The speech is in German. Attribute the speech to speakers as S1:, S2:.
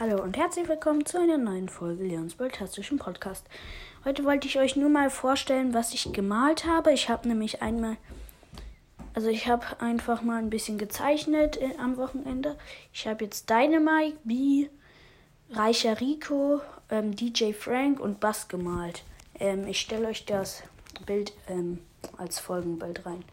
S1: Hallo und herzlich willkommen zu einer neuen Folge Leons Baltastischen Podcast. Heute wollte ich euch nur mal vorstellen, was ich gemalt habe. Ich habe nämlich einmal, also ich habe einfach mal ein bisschen gezeichnet äh, am Wochenende. Ich habe jetzt Dynamite, B, Reicher Rico, ähm, DJ Frank und Bass gemalt. Ähm, ich stelle euch das Bild ähm, als Folgenbild rein.